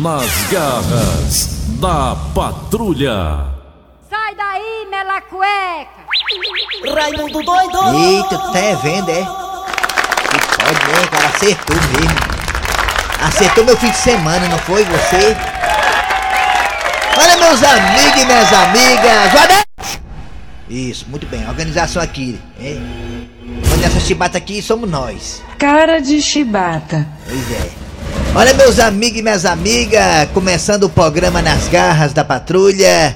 Nas garras da patrulha. Sai daí, mela cueca! Raimundo doido! Eita, tu tá é vendo, é? Que pode, né, cara? Acertou mesmo. Acertou meu fim de semana, não foi você? Olha, meus amigos e minhas amigas. Guarda... Isso, muito bem. Organização aqui, é? Olha essa chibata aqui, somos nós. Cara de chibata. Pois é. Olha, meus amigos e minhas amigas, começando o programa Nas Garras da Patrulha.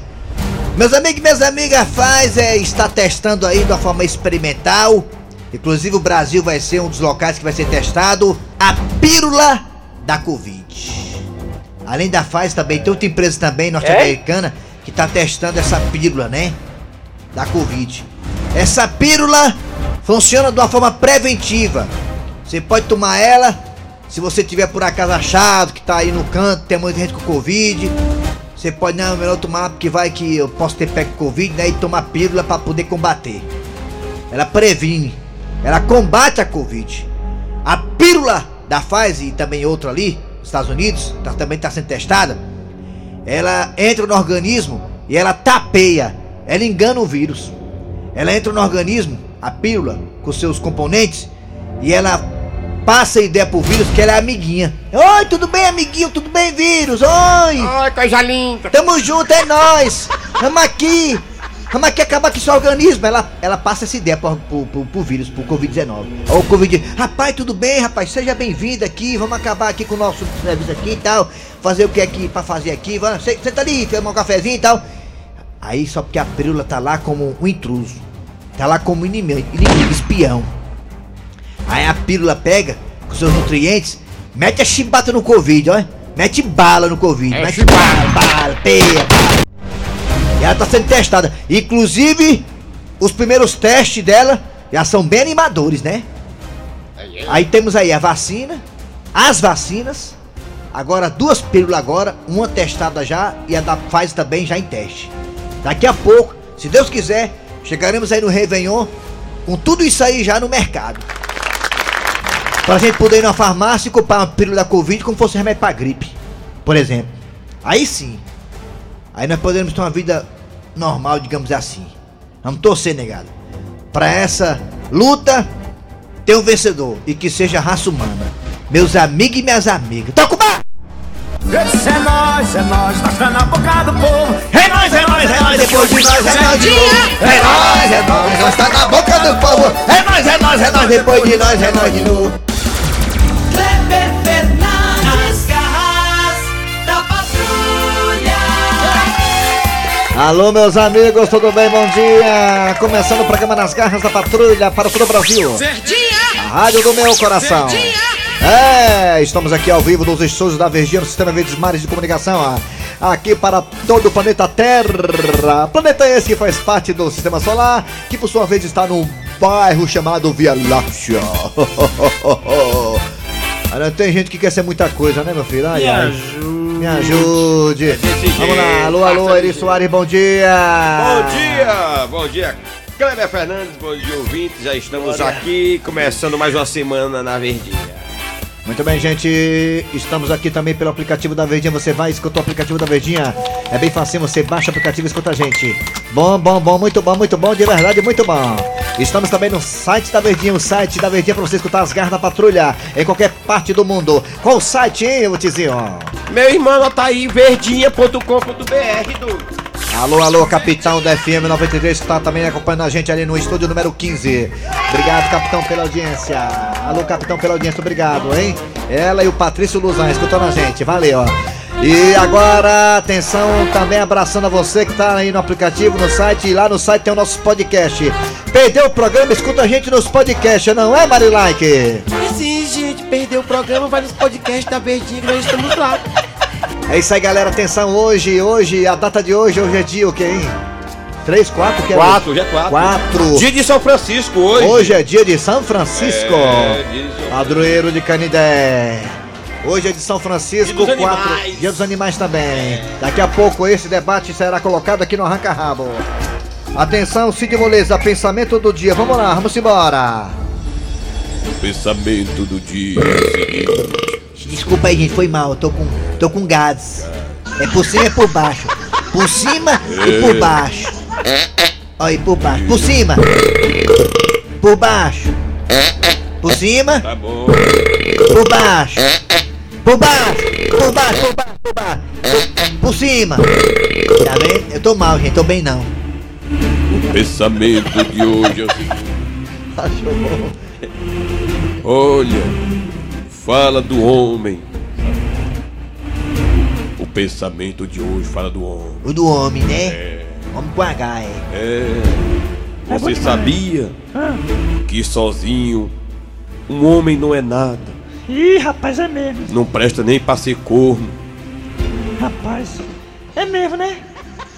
Meus amigos e minhas amigas, a Pfizer está testando aí de uma forma experimental. Inclusive o Brasil vai ser um dos locais que vai ser testado a pílula da Covid. Além da Pfizer também tem outra empresa também norte-americana que está testando essa pílula, né? Da Covid. Essa pílula funciona de uma forma preventiva. Você pode tomar ela se você tiver por acaso achado que tá aí no canto, tem muita gente com Covid. Você pode, não, melhor tomar porque vai que eu posso ter pego Covid, né? E tomar pílula para poder combater. Ela previne, ela combate a Covid. A pílula da Pfizer e também outra ali, nos Estados Unidos, tá, também está sendo testada. Ela entra no organismo e ela tapeia, ela engana o vírus. Ela entra no organismo, a pílula, com seus componentes, e ela passa a ideia pro vírus que ela é amiguinha. Oi, tudo bem, amiguinho? Tudo bem, vírus? Oi! Oi, coisa linda! Tamo junto, é nós! Vamos aqui! Vamos aqui acabar com seu organismo. Ela, ela passa essa ideia pro, pro, pro, pro vírus, pro Covid-19. Ou Covid. Rapaz, tudo bem, rapaz? Seja bem-vindo aqui. Vamos acabar aqui com o nosso serviço aqui e tal. Fazer o que aqui pra fazer aqui. Você tá ali, tomar um cafezinho e tal. Aí só porque a pílula tá lá como um intruso. Tá lá como inimigo, inimigo espião. Aí a pílula pega com seus nutrientes, mete a chibata no Covid, ó. Mete bala no Covid. É mete chibata. bala, bala, peia, bala. E ela tá sendo testada. Inclusive, os primeiros testes dela já são bem animadores, né? Aí temos aí a vacina, as vacinas, agora duas pílulas agora, uma testada já e a da Pfizer também já em teste. Daqui a pouco, se Deus quiser, chegaremos aí no Réveillon com tudo isso aí já no mercado. Pra gente poder ir na farmácia e comprar uma pílula da Covid como fosse remédio pra gripe, por exemplo. Aí sim. Aí nós podemos ter uma vida normal, digamos assim. Vamos torcer, negado. Pra essa luta ter um vencedor e que seja a raça humana. Meus amigos e minhas amigas. Toca o! Esse é nós, é nós, nós tá na boca do povo. É nós, é nós, é nós, depois de nós, é nós de novo. É nós, é nós, nós tá na boca do povo. É nós, é nós, é nós, depois de nós, é nós de novo. Alô, meus amigos, tudo bem? Bom dia! Começando o programa Nas Garras da Patrulha para todo o Brasil. A rádio do meu coração. É, estamos aqui ao vivo nos estúdios da Verdinha no Sistema Verdes Mares de Comunicação. Aqui para todo o planeta Terra. Planeta esse que faz parte do Sistema Solar, que por sua vez está num bairro chamado Via Láctea. Olha, tem gente que quer ser muita coisa, né, meu filho? Ai, ai. Me ajude. desse Vamos lá. Alô, alô, Eri. Soares, bom dia. Bom dia, bom dia. Kleber Fernandes, bom dia ouvintes, já estamos aqui, começando mais uma semana na Verdinha. Muito bem, gente. Estamos aqui também pelo aplicativo da Verdinha. Você vai escutar o aplicativo da Verdinha. É bem fácil, você baixa o aplicativo e escuta a gente. Bom, bom, bom, muito bom, muito bom, de verdade, muito bom. Estamos também no site da Verdinha, o site da Verdinha para você escutar as garras da patrulha em qualquer parte do mundo. Qual o site, hein, ô tizinho? Meu irmão, tá aí, verdinha.com.br, do. Alô, alô, capitão da FM 93 que está também acompanhando a gente ali no estúdio número 15. Obrigado, capitão, pela audiência. Alô, capitão, pela audiência, obrigado, hein? Ela e o Patrício Luzan escutando a gente, valeu. E agora, atenção, também abraçando a você que tá aí no aplicativo, no site, e lá no site tem o nosso podcast. Perdeu o programa? Escuta a gente nos podcasts, não é, Marilike? Sim, gente, perdeu o programa, vai nos podcasts da Verdinha nós estamos lá. É isso aí, galera, atenção, hoje, hoje, a data de hoje, hoje é dia o quê, hein? 3, 4, que é Quatro, já é quatro. 4. Dia de São Francisco hoje. Hoje é dia de São Francisco. É, dia de São- Padroeiro de Canidé. Hoje é de São Francisco, Dia dos 4. animais. Dia dos animais também. Daqui a pouco esse debate será colocado aqui no Arranca Rabo. Atenção, Cid Moleza, pensamento do dia. Vamos lá, vamos embora. O pensamento do dia é o seguinte. Desculpa aí, gente, foi mal. Eu tô com, tô com gases. É por cima e por baixo. Por cima e por baixo. Olha aí, por baixo. Por cima. Por baixo. Por cima. Tá bom. Por baixo. Por baixo. Por baixo, por baixo, por baixo. Por, por cima. Tá vendo? Eu tô mal, gente. Tô bem não. O pensamento de hoje é o seguinte. Achou bom. Olha, fala do homem. O pensamento de hoje fala do homem. O do homem, né? Homem com H, é. É. Você sabia que sozinho um homem não é nada. Ih, rapaz, é mesmo. Não presta nem pra ser corno. Rapaz, é mesmo, né?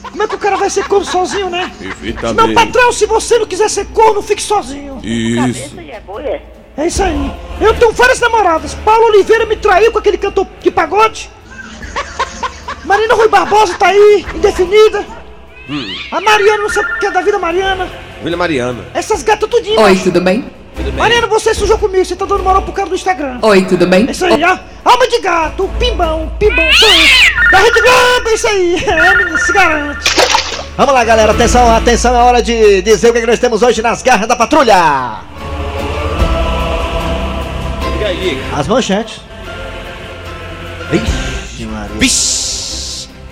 Como é que o cara vai ser corno sozinho, né? Não, Perfeitamente. patrão, se você não quiser ser corno, fique sozinho. Isso. É isso aí. Eu tenho várias namoradas. Paulo Oliveira me traiu com aquele cantor de pagode. Marina Rui Barbosa tá aí, indefinida. A Mariana, não sei o que é da vida Mariana. Vila Mariana. Essas gatas tudinho. Oi, tudo bem? Mariana, você sujou comigo, você tá dando moral pro cara do Instagram. Oi, tudo bem? É isso aí, ó. Alma de gato, pimbão, pimbão, eu. Da Rede Globo, é isso aí. É, menino, se garante. Vamos lá, galera. Atenção, atenção. É hora de dizer o que, é que nós temos hoje nas garras da patrulha. Aí? As manchetes. Ixi, Maria.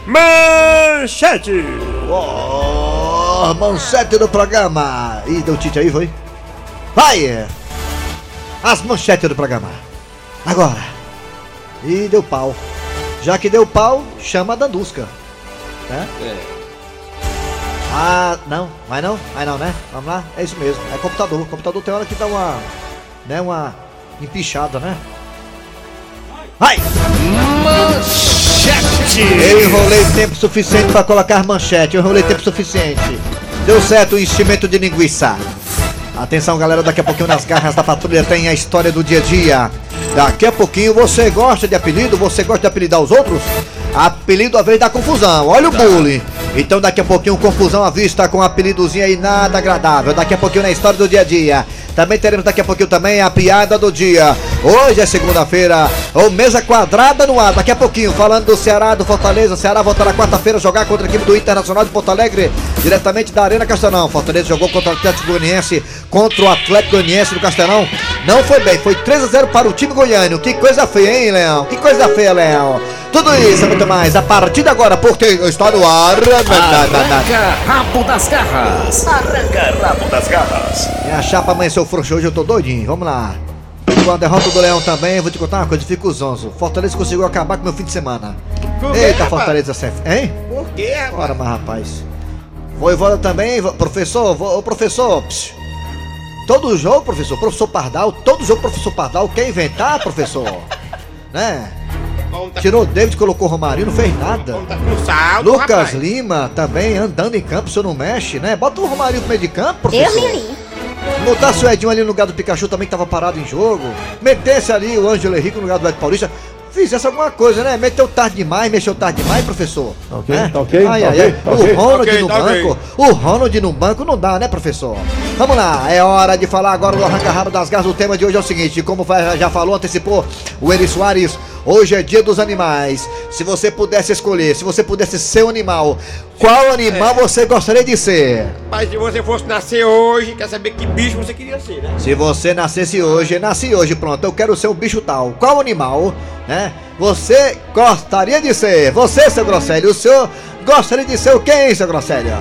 Manchete! Oh, manchete do programa. Ih, deu tite aí, foi? Vai! As manchetes do programa. Agora. Ih, deu pau. Já que deu pau, chama a Dandusca. Né? É. Ah, não, vai não? Vai não, né? Vamos lá? É isso mesmo. É computador. O computador tem hora que dá uma. né? Uma empichada, né? Vai! Eu enrolei tempo suficiente para colocar manchete. Eu enrolei tempo suficiente. Deu certo o enchimento de linguiça. Atenção, galera, daqui a pouquinho nas garras da patrulha tem a história do dia a dia. Daqui a pouquinho você gosta de apelido? Você gosta de apelidar os outros? Apelido à vez da confusão. Olha o bullying. Então daqui a pouquinho confusão à vista com um apelidozinho aí nada agradável. Daqui a pouquinho na história do dia a dia. Também teremos daqui a pouquinho também a piada do dia. Hoje é segunda-feira, ou mesa quadrada no ar. Daqui a pouquinho, falando do Ceará, do Fortaleza. O Ceará volta na quarta-feira jogar contra a equipe do Internacional de Porto Alegre, diretamente da Arena Castelão. Fortaleza jogou contra o Atlético Goianiense, contra o Atlético Goianiense do Castelão. Não foi bem, foi 3 a 0 para o time goiano. Que coisa feia, hein, Leão? Que coisa feia, Leão. Tudo isso e muito mais a partir de agora, porque está no ar. Arranca rabo das garras. Arranca rabo das garras. Minha chapa amanheceu frouxa hoje, eu tô doidinho. Vamos lá. Com a derrota do Leão também, vou te contar uma coisa, fico zonzo. Fortaleza conseguiu acabar com meu fim de semana. Eita, Fortaleza. Hein? Por quê, rapaz? Ora, mas rapaz. Voivoda também, professor, vo- ô professor. psiu. Todo jogo, professor, professor Pardal, todo jogo, professor Pardal, quer inventar, professor? né? Tirou o David, colocou o Romarinho, não fez nada. Tá saldo, Lucas rapaz. Lima também andando em campo, o senhor não mexe, né? Bota o Romarinho no meio de campo, professor. Botasse o Edinho ali no lugar do Pikachu também que tava parado em jogo. Metesse ali o Ângelo Henrique no lugar do Ed Paulista. Fizesse alguma coisa, né? Meteu tarde demais, mexeu tarde demais, professor. ok, Né? tá ok, Ai, tá ai, ok, ai. tá o. Ronald Ok, no tá banco. O Ronald no banco não dá, né, professor? Vamos lá, é hora de falar agora do arranca-rabo das garras. O tema de hoje é o seguinte: como vai- já falou, antecipou o Eri Soares. Hoje é dia dos animais. Se você pudesse escolher, se você pudesse ser um animal, qual animal você gostaria de ser? Mas se você fosse nascer hoje, quer saber que bicho você queria ser, né? Se você nascesse hoje, nasci hoje, pronto, eu quero ser um bicho tal. Qual animal, né? Você gostaria de ser? Você, seu Grosselho, o senhor gostaria de ser o quem, seu Grosselho?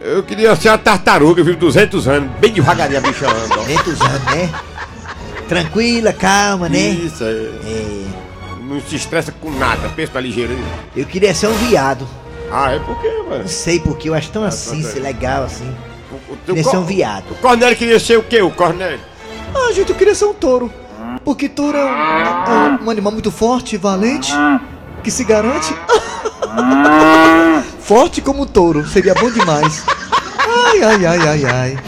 Eu queria ser uma tartaruga, vivo 200 anos, bem devagarinho a bicha anda. ó. 500 anos, né? Tranquila, calma, né? Isso, é. É, Não se estressa com nada, pensa na ligeira. eu queria ser um viado. Ah, é por quê, mano? Não sei porque, eu acho tão assim, tá legal assim. O, o, Queria ser um viado. O Cornélio queria ser o quê, o Cornélio? Ah, gente, eu queria ser um touro. Porque touro é um, é um animal muito forte, valente, que se garante. forte como um touro, seria bom demais. Ai, ai, ai, ai, ai.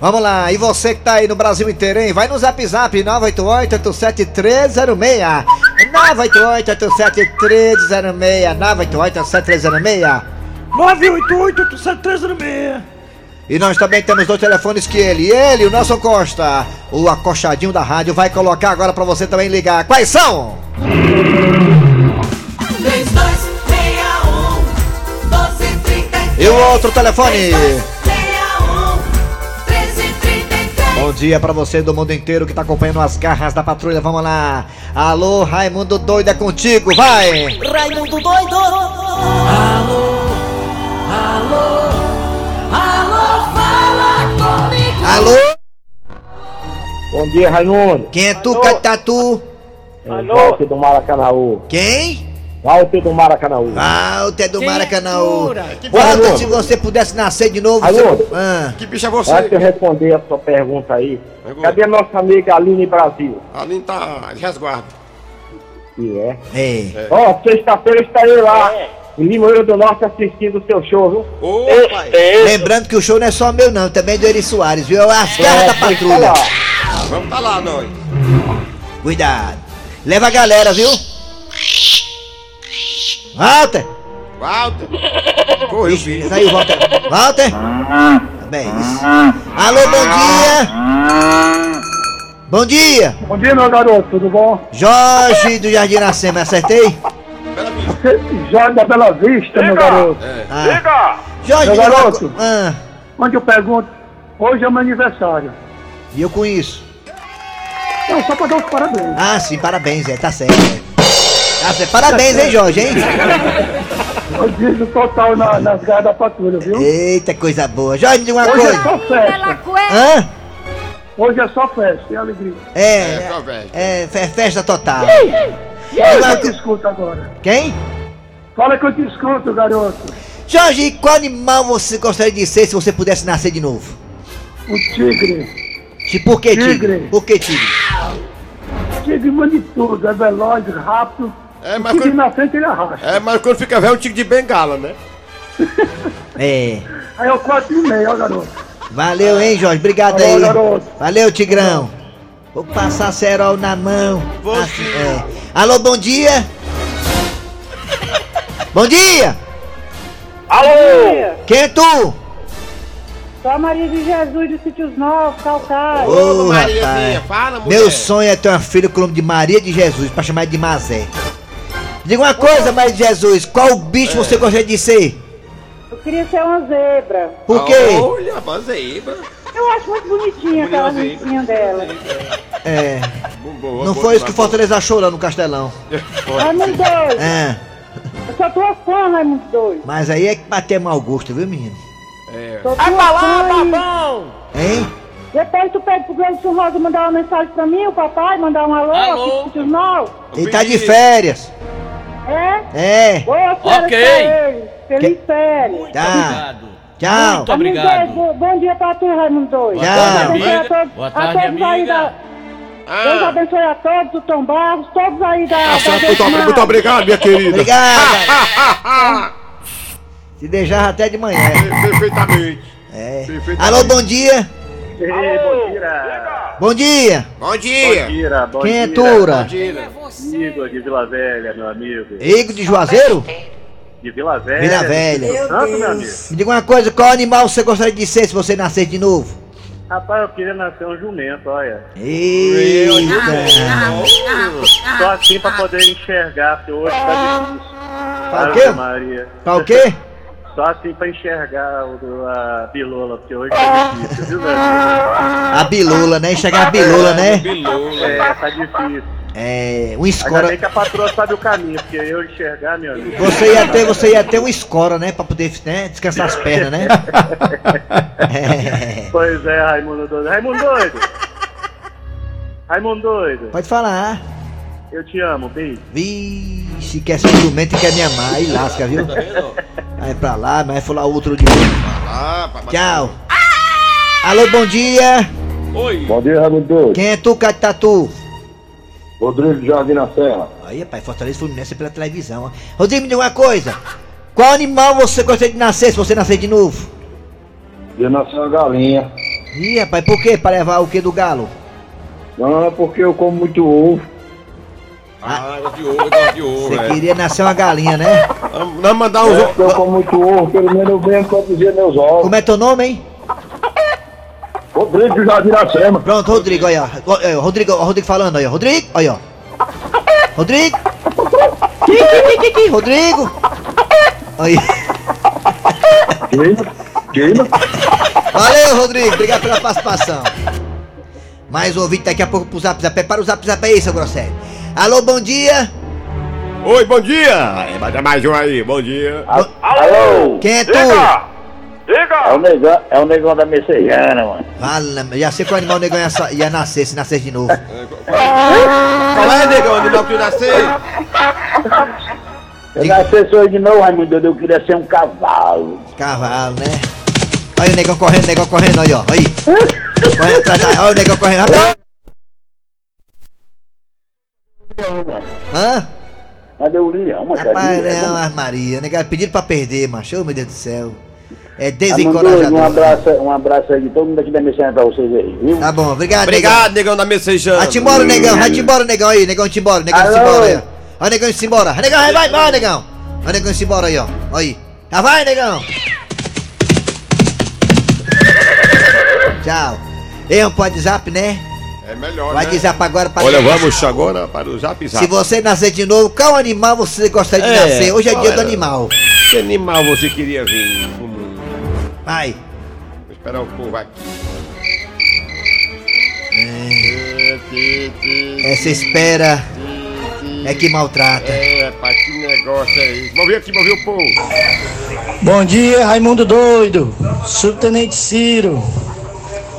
Vamos lá, e você que tá aí no Brasil inteiro, hein? Vai no zap zap 988-87306. 988-87306. 988-87306. 988 7306 E nós também temos dois telefones que ele, ele, o Nelson Costa, o acochadinho da rádio, vai colocar agora pra você também ligar. Quais são? 3261 1233 E o outro telefone? 3261 Bom dia pra você do mundo inteiro que tá acompanhando as garras da patrulha. Vamos lá. Alô, Raimundo Doido é contigo, vai! Raimundo doido! Alô, alô, alô, fala comigo! Alô? Bom dia, Raimundo. Quem é tu, Catatu? É Walter do Maracanãú. Quem? Walter do Maracanãú. Walter do Maracanãú. Que Walter, se você pudesse nascer de novo, Raimundo. você... Ah, Que bicho é Antes de eu você? responder a sua pergunta aí, cadê a nossa amiga Aline Brasil? Ali tá de resguardo. Que é. é. Ó, sexta-feira eu estarei lá em Limoeiro do Norte assistindo o seu show, viu? Ô, pai. Lembrando que o show não é só meu não, também é do Eri Soares, viu? As É, garras da patrulha. falar. Vamos tá lá, nós. Cuidado. Leva a galera, viu? Walter! Walter. Correu, filho. Saiu, Walter. Walter! Bem, isso. Alô, bom dia! Bom dia! Bom dia, meu garoto, tudo bom? Jorge do Jardim Iracema, acertei? Bela vista. Jorge da Bela Vista, meu garoto. É. Ah. Jorge, Meu me diga uma garoto. Ah, Onde eu pergunto, hoje é meu aniversário. e eu com isso? Não, só pra dar os parabéns. Ah, sim, parabéns, é, tá certo. É. Tá certo. Parabéns, hein, Jorge, hein? Digo total na- nas garras da patrulha, viu? Eita, coisa boa. Jorge, me diga uma Hoje é coisa. só Pela festa. Hã? Hoje é só festa e alegria. É, É, só velho. é, fe- festa total. Fala que eu te escuto agora. Quem? Fala que eu te escuto, garoto. Jorge, qual animal você gostaria de ser se você pudesse nascer de novo? O tigre. Ti- Por que tigre? Tigre. Por que tigre? Tigre manda de tudo, é veloz, rápido. É, O mas quando, na frente ele arrasta. é, mas quando fica velho é um tigre de bengala, né? É. Aí eu quatro e meio, ó, garoto. Valeu, hein, Jorge? Obrigado Falou, aí. garoto. Valeu, Tigrão. Vou passar cerol na mão. Você. Assim, é. Alô, bom dia. Bom dia. Alô! Quem é tu? Só Maria de Jesus de Sítios Novos, Calcaia. Ô, Mariazinha, rapaz. fala, mulher. Meu sonho é ter uma filha com o nome de Maria de Jesus, pra chamar de Mazé. Diga uma coisa, Maria de Jesus, qual bicho você gostaria de ser? Eu queria ser uma zebra. Por quê? Olha, a bazeíba. Eu acho muito bonitinha aquela risquinha dela. É, Boa, não boa, foi isso que o. Fortaleza achou lá no Castelão. Raimundo doido. É, Eu sou tua fã, Raimundo doido. mas aí é que bateu mau gosto, viu, menino? É. Tua fã. e Hein? Depois tu pede pro Gleison Rosa mandar uma mensagem pra mim, o papai, mandar um alô, Alô? aqui Sítios Novos. Ele tá de férias. É? É, Boa Ok. Feliz férias. tá. Tchau. Muito obrigado. Bom, bom dia pra tu, Raimundo doido. Boa tarde, amiga. todos, Boa a tarde, todos aí amiga. da... Deus Ah, abençoe a todos, o Tom Barros, todos aí da... a da muito, muito obrigado, minha querida. Obrigado. Se deixar até de manhã. Perfeitamente. É. Perfeitamente. Alô, bom dia. Ei, bom dia. Bom dia. Bom dia. Tira, bom Quem é dia. Tura? Dia. Igor de Vila Velha, meu amigo. Igor de Juazeiro? De Vila Velha. Vila Velha. Santo, meu amigo. Me diga uma coisa, qual animal você gostaria de ser se você nascer de novo? Rapaz, eu queria nascer um jumento, olha. Eita. Só assim pra poder enxergar, porque hoje tá difícil. Pra Ave quê? Maria. Tá o quê? Só assim pra enxergar o, a bilola, porque hoje tá difícil, viu, meu amigo? A bilula, né? Enxergar a bilula, né? Bilula. É, tá difícil. É, um Ainda escora. bem que a patroa sabe o caminho, porque eu enxergar, meu amigo. Você ia ter, você ia ter um escora, né? Pra poder né, descansar as pernas, né? É. Pois é, Raimundo doido. Raimundo doido! Raimundo doido, Pode falar. eu te amo, beijo. Vixe, quer ser jumento e quer me amar. Aí lasca, viu? Vai pra lá, mas vai falar outro de novo. Papai. Tchau. Alô, bom dia. Oi. Bom dia, Raimundo doido. Quem é tu, Catatu? Rodrigo Jardim na Serra. Aí, pai, Fortaleza Fluminense é pela televisão. ó. Rodrigo, me diga uma coisa. Qual animal você gostaria de nascer se você nascer de novo? Eu nasci uma galinha. Ih, rapaz, por quê? Pra levar o que do galo? Não, é porque eu como muito ovo. Ah, eu gosto de ovo, eu gosto de ovo, Você é. queria nascer uma galinha, né? Vamos vamos mandar uns É ovos. eu como muito ovo, pelo menos eu venho produzir meus ovos. Como é teu nome, hein? Rodrigo do Jardim Iracema. Pronto, Rodrigo, olha. ó. Ó, é, Rodrigo, ó, Rodrigo falando aí, ó. Rodrigo, olha, ó. Rodrigo. Qui, qui, qui, qui, qui, Rodrigo. Aí. Queima, queima. Valeu, Rodrigo. Obrigado pela participação. Mais um ouvinte daqui a pouco pro Zap Zap. Prepara o Zap Zap aí, seu Grosselho. Alô, bom dia. Oi, bom dia! É, mas é mais um aí, bom dia. Alô? Quem é tu? É o negão, é o negão da Messejana, mano. Fala, já sei que o animal negão ia, ia nascer, se nascer de novo. Qual é, negão? Onde não que tu nasceu? Eu nasci sou de novo, Raimundo, eu queria ser um cavalo. Cavalo, né? Olha o negão correndo, negão correndo, aí, ó. Aí. Correndo atrás, olha o negão correndo. Rapaz. Hã? Cadê o leão, mano? Rapaz, não, mas Maria, negão, pediram pra perder, macho. Ô, meu Deus do céu. É Um desencorajador. abraço, um abraço aí de todo mundo aqui da Messejana pra vocês aí, viu? Tá bom, obrigado, Obrigado, negão da mensejana. Vai-te embora, negão, vai-te embora, negão aí, negão, te embora, negão, se Alô? embora aí. ó. Negão, se embora. Negão, vai, vai, vai, negão. Ó, negão, se embora aí, ó. Aí. Já vai, negão. Tchau. Ei, um WhatsApp, né? É melhor, Vai né? WhatsApp agora pra Olha, vamos agora para o zap zap. Se você nascer de novo, qual animal você gostaria de É, nascer? Hoje é qual dia do era? animal. Que animal você queria vir pro mundo? Vai. Vou esperar o povo aqui. Essa espera é que maltrata. É, pai, que negócio é esse? Movi aqui, movi o povo. Bom dia, Raimundo Doido, Subtenente Ciro.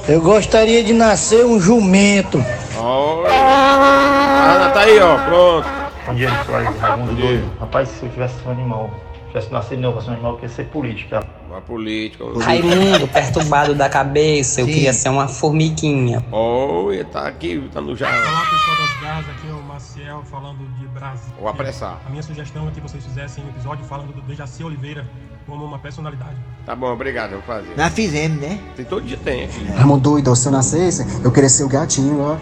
Eu gostaria de nascer um jumento. Olha. Ah, tá aí, ó, pronto. Bom dia, Soares, Raimundo Doido. Rapaz, se eu tivesse um animal, tivesse nascido de novo, fosse um animal, eu queria ser política. Uma política. Raimundo, perturbado da cabeça, eu Sim. queria ser uma formiguinha. Olha, tá aqui, tá no jarro. Olá pessoal das garras, aqui é o Maciel falando de Brasília. Vou apressar. A minha sugestão é que vocês fizessem um episódio falando do Dejaci Oliveira como uma personalidade. Tá bom, obrigado, eu vou fazer. Nós fizemos, né? Tem todo dia tem aqui. Raimundo doido, se eu nascesse, eu queria ser o gatinho, ó.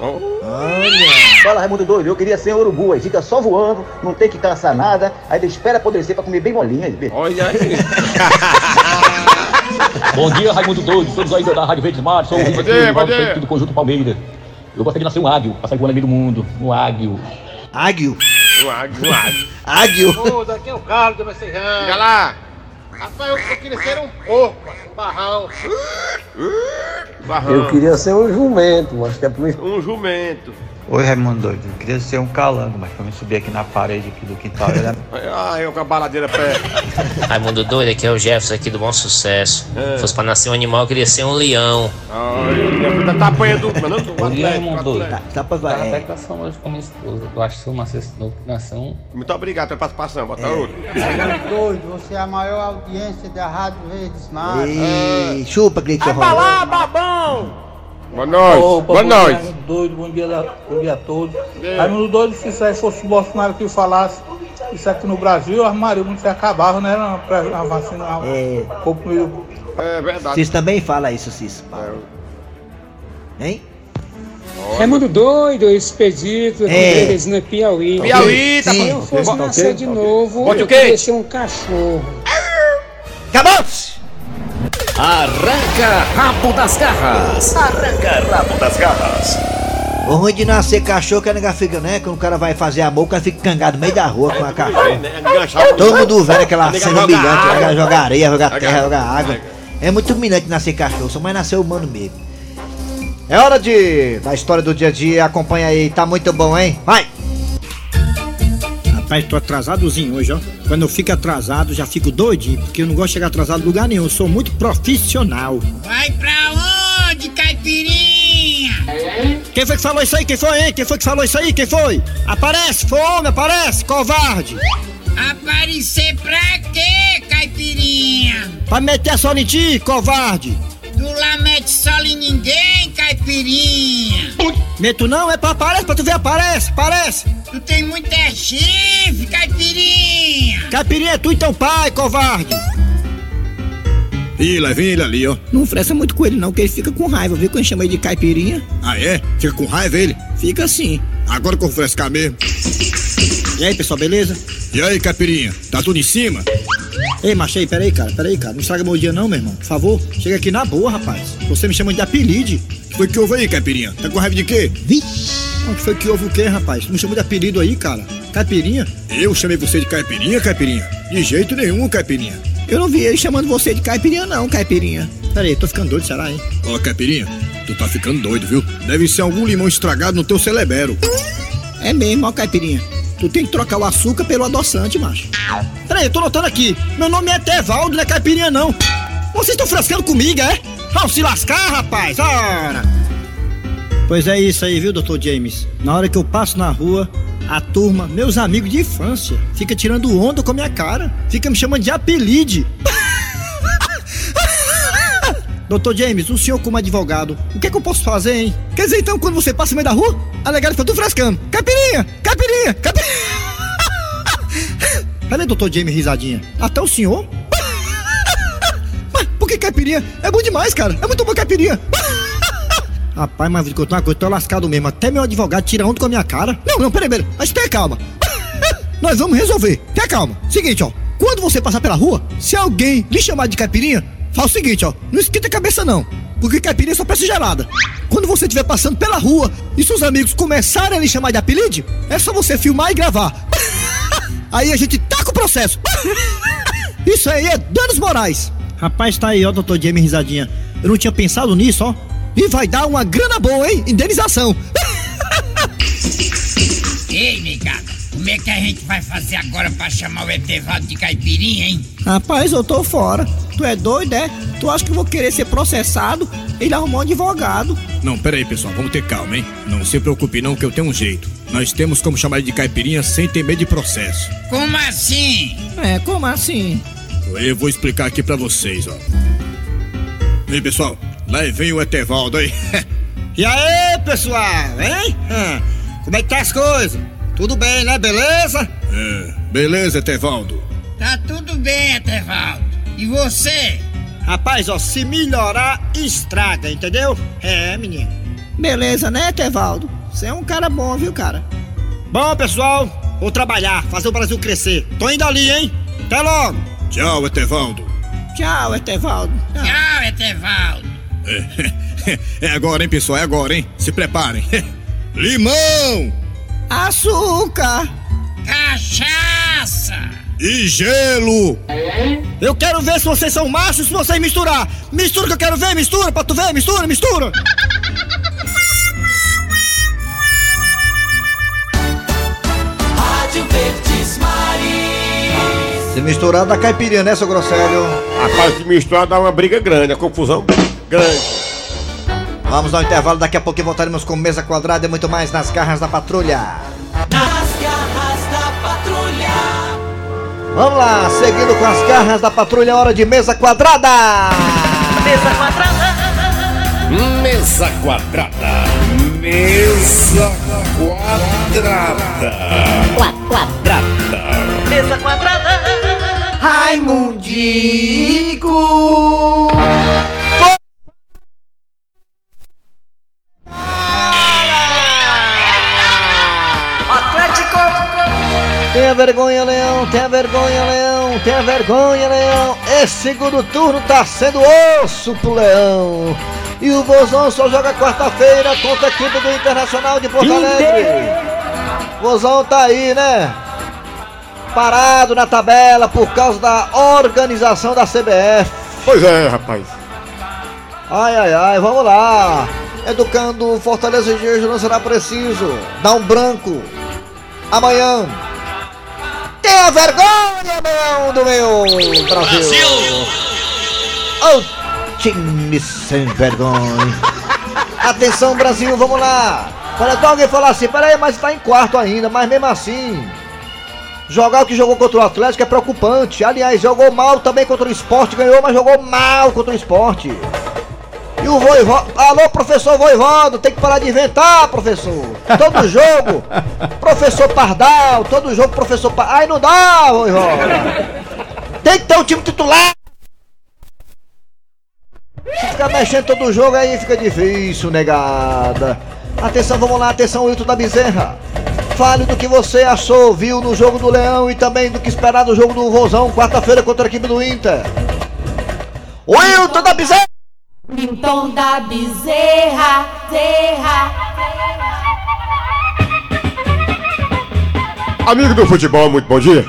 Olha. Fala Raimundo doido, eu queria ser um urubu, aí fica só voando, não tem que caçar nada, aí ele espera apodrecer pra comer bem molinho aí. Olha aí. Bom dia, Raimundo Doido, todos aí da Rádio Verdes Mar, sou o Rui Bom aqui, dia, o bom novo dia. feito do Conjunto Palmeiras. Eu gostaria de nascer um águio, passar voando no meio do mundo, um águio. Águio? Águio, águio. Águio? Ô, daqui é o Carlos do Messejana. Fica lá. Rapaz, eu, eu queria ser um porco, um barrão. Barrão. Eu queria ser um jumento, acho que é por isso. Um jumento. Oi, Raimundo Doido. Eu queria ser um calango, mas pra me subir aqui na parede aqui do quintal. Ele Ah, eu com a baladeira perto. Raimundo doido, aqui é o Jefferson aqui do Bom Sucesso. É. Se fosse pra nascer um animal, eu queria ser um leão. Olha, tá apanhando. Dia, Raimundo Doido. Tá pra Tava até conversando hoje com minha esposa. Eu acho que novo, nascer um... Muito obrigado pela participação, bota É. outro. Doido, você é a maior audiência da Rádio Verdes Mar. Ei, chupa, Cleiton Vai pra lá, babão! Boa noite. Opa, Boa bom noite. Doido, bom dia, da- bom dia a todos. Raimundo doido, se isso aí fosse o Bolsonaro que falasse isso aqui no Brasil, armaria o mundo se acabava, né? Era uma, uma vacina, uma, É. meio. É verdade. Cis também fala isso, Cis. Paulo. Hein? Raimundo doido, expedito, É. Teresina Piauí. Piauí, tá Se bom. eu fosse Tá nascer de novo, Bote eu queria ser um cachorro. Arranca rabo das garras. Arranca rabo das garras. O ruim de nascer cachorro que a nega fica, né? Quando o cara vai fazer amor, o cara fica cangado no meio da rua com a cachorro. Todo mundo vendo aquela cena humilhante, joga, joga areia, joga terra, joga água. É muito humilhante nascer cachorro, só mais nascer humano mesmo. É hora de da história do dia a dia, acompanha aí, tá muito bom, hein? Vai! Rapaz, tô atrasadozinho hoje, ó. Quando eu fico atrasado, já fico doidinho, porque eu não gosto de chegar atrasado em lugar nenhum. Eu sou muito profissional. Vai pra onde, caipirinha? Quem foi que falou isso aí? Quem foi, hein? Quem foi que falou isso aí? Quem foi? Aparece, fome, aparece, covarde! Aparecer pra quê, caipirinha? Pra meter a sola em ti, covarde! Tu lá mete sol em ninguém, caipirinha. Meto não, é pra aparece, pra tu ver, aparece, aparece! Tu tem muito é chifre, caipirinha. Caipirinha é tu e teu pai, covarde! Ih, lá vem ele ali, ó. Não fressa muito com ele não, que ele fica com raiva, viu? Quando chama ele de caipirinha. Ah, é? Fica com raiva ele? Fica assim. Agora que eu vou frescar mesmo. E aí, pessoal, beleza? E aí, caipirinha? Tá tudo em cima? Ei, macho, aí, peraí, cara, peraí, cara. Não estraga meu dia não, meu irmão. Por favor, chega aqui na boa, rapaz. Você me chama de apelido. que foi que houve aí, Caipirinha? Tá com raiva de quê? Vixe! O que foi que houve o quê, rapaz? Me chamou de apelido aí, cara? Caipirinha? Eu chamei você de Caipirinha, Caipirinha? De jeito nenhum, Caipirinha. Eu não vi ele chamando você de Caipirinha não, Caipirinha. Peraí, tô ficando doido, será, hein? Ó, Caipirinha, tu tá ficando doido, viu? Deve ser algum limão estragado no teu celebero. É mesmo, ó, Caipirinha. Tu tem que trocar o açúcar pelo adoçante, macho. Peraí, eu tô notando aqui. Meu nome é Tevaldo, não é Caipirinha, não. Vocês estão frescando comigo, é? Vão se lascar, rapaz! Ora! Pois é isso aí, viu, doutor James? Na hora que eu passo na rua, a turma, meus amigos de infância, fica tirando onda com a minha cara. Fica me chamando de apelide. Doutor James, o senhor como advogado, o que é que eu posso fazer, hein? Quer dizer, então, quando você passa no meio da rua, alegado que eu tô frescando. Capirinha! Capirinha! Capirinha! Cadê doutor James risadinha? Até o senhor? Mas por que caipirinha? É bom demais, cara. É muito bom caipirinha. Rapaz, mas te contar uma coisa, tô lascado mesmo. Até meu advogado tira onda com a minha cara. Não, não, peraí, peraí. Mas tenha calma. Nós vamos resolver. Tenha calma. Seguinte, ó. Quando você passar pela rua, se alguém lhe chamar de caipirinha, fala o seguinte, ó. Não esquenta a cabeça, não. Porque caipirinha só peça gelada. Quando você estiver passando pela rua e seus amigos começarem a lhe chamar de apelido, é só você filmar e gravar. Aí a gente taca o processo. Isso aí é danos morais. Rapaz, tá aí, ó, doutor Jamie risadinha. Eu não tinha pensado nisso, ó. E vai dar uma grana boa, hein? Indenização. Ei, negada, como é que a gente vai fazer agora pra chamar o Etevaldo de caipirinha, hein? Rapaz, eu tô fora. Tu é doido, é? Tu acha que eu vou querer ser processado? Ele arrumou um advogado. Não, peraí, pessoal, vamos ter calma, hein? Não se preocupe não que eu tenho um jeito. Nós temos como chamar ele de caipirinha sem ter medo de processo. Como assim? É, como assim? Eu vou explicar aqui pra vocês, ó. Ei, pessoal, lá vem o Etevaldo aí. E aí, pessoal, hein? Como é que tá as coisas? Tudo bem, né? Beleza? É, beleza, Etevaldo. Tá tudo bem, Etevaldo. E você? Rapaz, ó, se melhorar, estraga, entendeu? É, menino. Beleza, né, Tevaldo? Você é um cara bom, viu, cara? Bom, pessoal, vou trabalhar, fazer o Brasil crescer. Tô indo ali, hein? Até logo. Tchau, Etevaldo. Tchau, Etevaldo. Tchau, Etevaldo. É, é agora, hein, pessoal? É agora, hein? Se preparem. Limão! Açúcar! Cachaça! E gelo! Eu quero ver se vocês são machos se vocês misturar! Mistura que eu quero ver, mistura pra tu ver, mistura, mistura! Rádio Verdes Maris. Se misturar dá caipirinha, né, seu Grosselho? Rapaz, se misturar dá uma briga grande, a confusão grande. Vamos ao intervalo, daqui a pouco voltaremos com mesa quadrada e muito mais nas garras da patrulha. Nas garras da patrulha. Vamos lá, seguindo com as garras da patrulha, hora de mesa quadrada! Mesa quadrada. Mesa quadrada. Mesa quadrada. quadrada. Mesa quadrada. Raimundico! Tenha vergonha, Leão, tenha vergonha, Leão, tenha vergonha, Leão. Esse segundo turno tá sendo osso pro Leão. E o Vozão só joga quarta-feira contra a equipe do Internacional de Porto Alegre. Vozão tá aí, né? Parado na tabela por causa da organização da CBF. Pois é, rapaz. Ai, ai, ai, vamos lá. Educando Fortaleza de hoje não será preciso. Dá um branco. Amanhã. Tenha vergonha, meu do meu Brasil. Oh, time sem vergonha. Atenção, Brasil, vamos lá. Para então alguém falar assim, peraí, mas tá em quarto ainda, mas mesmo assim. Jogar o que jogou contra o Atlético é preocupante. Aliás, jogou mal também contra o esporte, ganhou, mas jogou mal contra o esporte. E o Voivodo. Alô, professor Voivodo, tem que parar de inventar, professor. Todo jogo, professor Pardal, todo jogo, professor Pardal. Ai, não dá, Voivodo. Tem que ter um time titular. Se ficar mexendo todo jogo aí fica difícil, negada. Atenção, vamos lá, atenção, Wilton da Bezerra. Fale do que você achou, viu no jogo do Leão e também do que esperar no jogo do Rosão, quarta-feira contra a equipe do Inter. Wilton da Bezerra! Wilton da Bezerra, Zerra. Amigo do futebol, muito bom dia.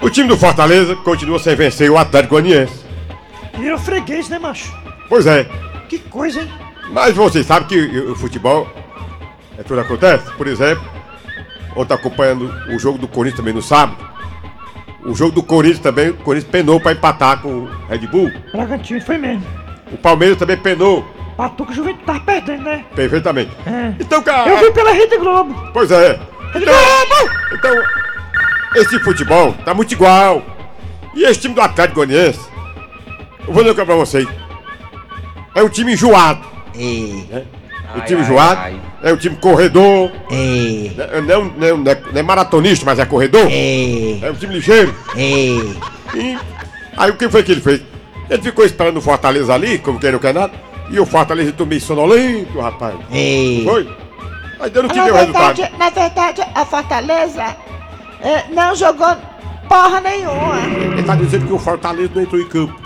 O time do Fortaleza continua sem vencer o Atlético Goianiense. Virou freguês, né, macho? Pois é, Que coisa, hein? mas vocês sabem que o futebol é tudo acontece. Por exemplo, ontem acompanhando o jogo do Corinthians também no sábado. O jogo do Corinthians também, o Corinthians penou para empatar com o Red Bull. Bragantino foi mesmo. O Palmeiras também penou Patuca Juventude tava perdendo, né? perfeitamente. É. Então, cara. Eu vi pela Rede Globo. Pois é. Rede Então, Globo! então, esse futebol tá muito igual. E esse time do Atlético Goianiense, eu vou dizer pra vocês. É um time enjoado. né? Ai, time ai, enjoado. ai. É um time corredor. Não, é- não, é um- não, é um- não é- não é maratonista, mas é corredor. É um time ligeiro. E aí o que foi que ele fez? Ele ficou esperando o Fortaleza ali, como quem não quer nada. E o Fortaleza entrou meio sonolento, rapaz. Não foi? Aí deu no que na deu o resultado. verdade, na verdade, a Fortaleza eh, não jogou porra nenhuma. Ele tá dizendo que o Fortaleza não entrou em campo.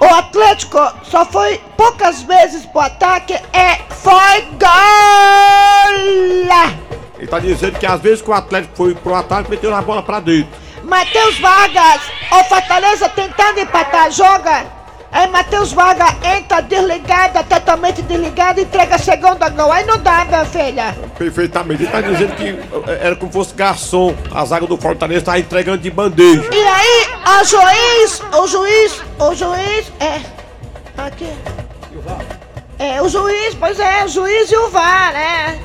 O Atlético só foi poucas vezes pro ataque e foi gol! Ele tá dizendo que às vezes que o Atlético foi pro ataque, meteu a bola pra dentro. Matheus Vargas, o Fortaleza tentando empatar, joga. Aí Matheus Vargas entra desligada, totalmente desligada, entrega segundo gol. Aí não dá, minha filha. Perfeitamente. Ele tá dizendo que eh, era como fosse garçom. A zaga do Fortaleza tá entregando de bandeja. E aí, o juiz, o juiz, o juiz, é. Aqui. É, o juiz, pois é, o juiz e o VAR, né?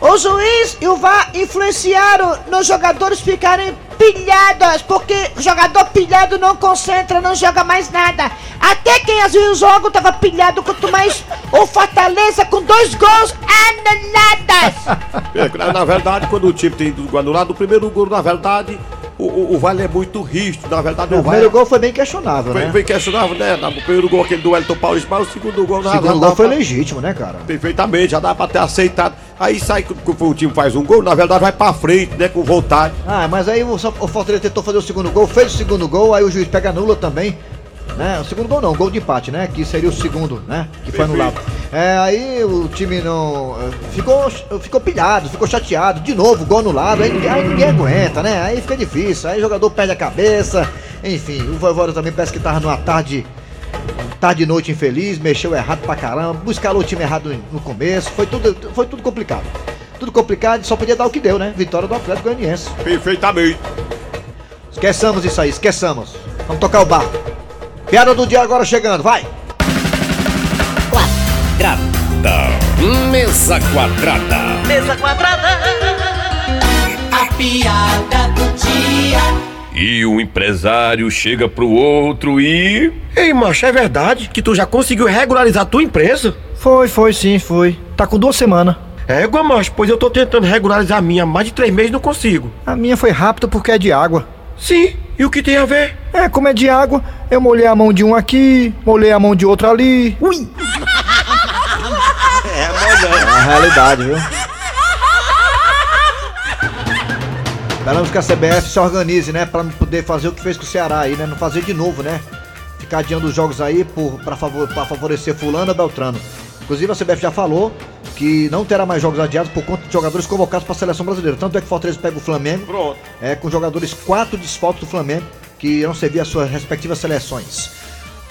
O juiz e o VAR influenciaram nos jogadores ficarem pilhados, porque jogador pilhado não concentra, não joga mais nada. Até quem às vezes o jogo tava pilhado, quanto mais o Fortaleza com dois gols anulados. É, na verdade, quando o time tem do anulado, o primeiro gol, na verdade, o, o, o Vale é muito rígido. Na verdade, O o Vale. primeiro gol foi bem questionável, Foi, né? foi questionável, né? O primeiro gol, aquele do Elton Paulista, mas o segundo gol, O segundo gol dava foi pra- legítimo, né, cara? Perfeitamente, já dá pra ter aceitado. Aí sai, quando o time faz um gol, na verdade vai pra frente, né? Com vontade. Ah, mas aí o, o Fortaleza tentou fazer o segundo gol, fez o segundo gol, aí o juiz pega nula também. Né? O segundo gol não, gol de empate, né? Que seria o segundo, né? Que foi anulado. É, aí o time não. eh, Ficou, ficou pilhado, ficou chateado. De novo, gol anulado. Aí, ninguém- aí ninguém aguenta, né? Aí fica difícil. Aí o jogador perde a cabeça. Enfim, o Voivoda também parece que tava numa tarde. Tarde e noite infeliz, mexeu errado pra caramba, escalou o time errado no- no começo, foi tudo, foi tudo complicado. Tudo complicado, só podia dar o que deu, né? Vitória do Atlético Goianiense. Perfeitamente. Esqueçamos isso aí, esqueçamos. Vamos tocar o barco. Piada do dia agora chegando, vai! Quadrada. Mesa quadrada. Mesa quadrada. A piada do dia. E o empresário chega pro outro e. Ei, macho, é verdade que tu já conseguiu regularizar tua empresa? Foi, foi sim, foi. Tá com duas semanas. Égua, macho, pois eu tô tentando regularizar a minha há mais de três meses e não consigo. A minha foi rápida porque é de água. Sim, e o que tem a ver? É, como é de água, eu molhei a mão de um aqui, molhei a mão de outro ali. Ui! É a realidade, viu? Esperamos que a CBF se organize, né? Pra poder fazer o que fez com o Ceará aí, né? Não fazer de novo, né? Ficar adiando os jogos aí por, pra, favor, pra favorecer fulano ou Beltrano. Inclusive a CBF já falou que não terá mais jogos adiados por conta de jogadores convocados para a seleção brasileira. Tanto é que o Fortaleza pega o Flamengo, Pronto. é, com jogadores quatro desfalques do Flamengo, que irão servir as suas respectivas seleções.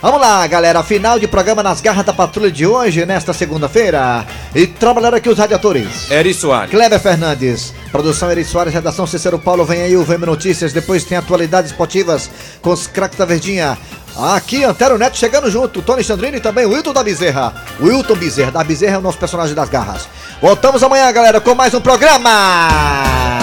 Vamos lá, galera, final de programa nas garras da patrulha de hoje, nesta segunda-feira. E trabalharam aqui os radiadores. Eri Soares. Kleber Fernandes, produção Eri Soares, redação Cícero Paulo, vem aí o VM Notícias, depois tem atualidades esportivas com os craques da Verdinha. Aqui, Antero Neto chegando junto, Tony Sandrino e também Wilton da Bezerra. Wilton Bezerra, da Bezerra é o nosso personagem das garras. Voltamos amanhã, galera, com mais um programa.